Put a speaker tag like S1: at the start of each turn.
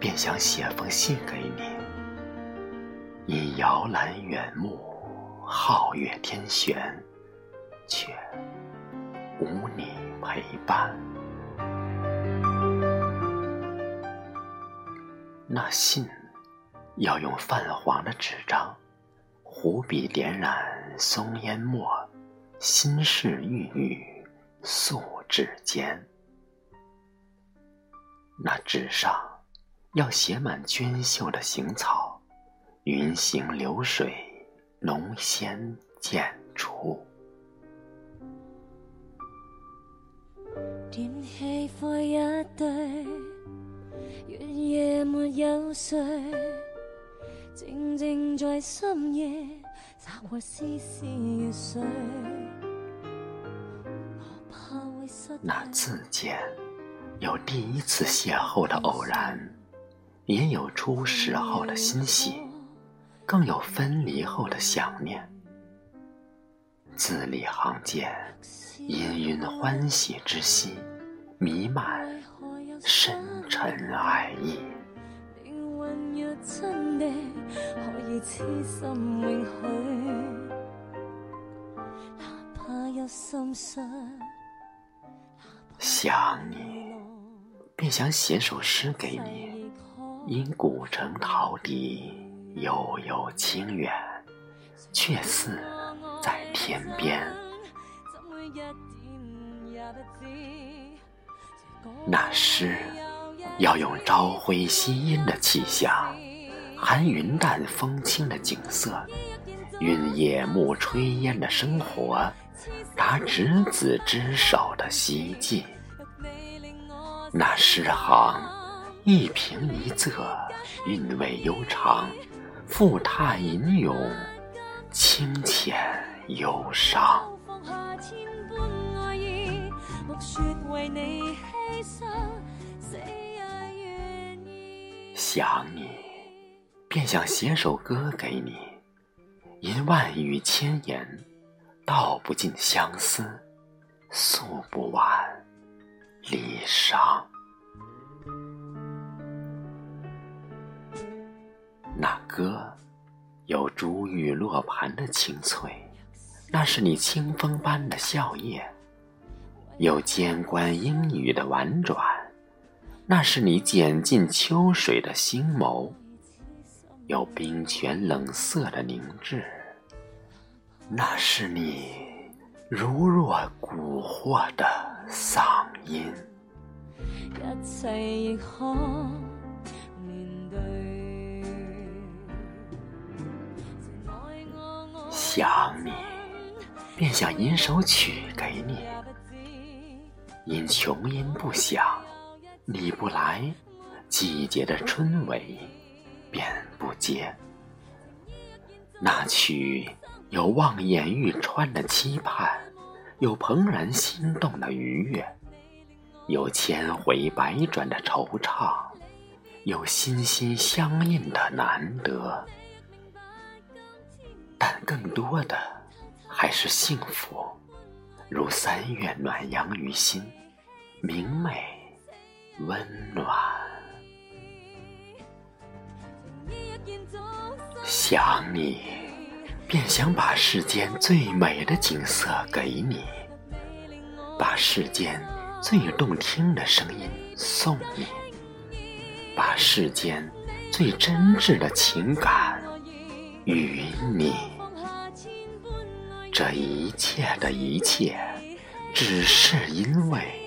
S1: 便想写封信给你。以摇篮远目，皓月天悬，却无你陪伴。那信要用泛黄的纸张，湖笔点染松烟墨，心事郁郁诉指尖。那纸上要写满娟秀的行草，云行流水，浓纤渐出。
S2: 点起火一对。愿夜没有睡，静静在深夜。
S1: 那字间有第一次邂逅的偶然，也有初识后的欣喜，更有分离后的想念。字里行间，氤氲欢喜之心，弥漫。深沉爱意。想你，便想写首诗给你。因古城陶笛悠悠清远，却似在天边。那诗要用朝晖夕阴的气象，含云淡风轻的景色，蕴野木炊烟的生活，达执子之手的希冀。那诗行一平一仄，韵味悠长，复踏吟咏，清浅忧伤。想你，便想写首歌给你。因万语千言，道不尽相思，诉不完离殇。那歌有珠玉落盘的清脆，那是你清风般的笑靥；有间关莺语的婉转。那是你剪尽秋水的星眸，有冰泉冷涩的凝滞；那是你如若蛊惑的嗓音。想你，便想吟首曲给你，因琼音不响。你不来，季节的春尾便不接。那曲有望眼欲穿的期盼，有怦然心动的愉悦，有千回百转的惆怅，有心心相印的难得。但更多的还是幸福，如三月暖阳于心，明媚。温暖，想你，便想把世间最美的景色给你，把世间最动听的声音送你，把世间最真挚的情感与你。这一切的一切，只是因为。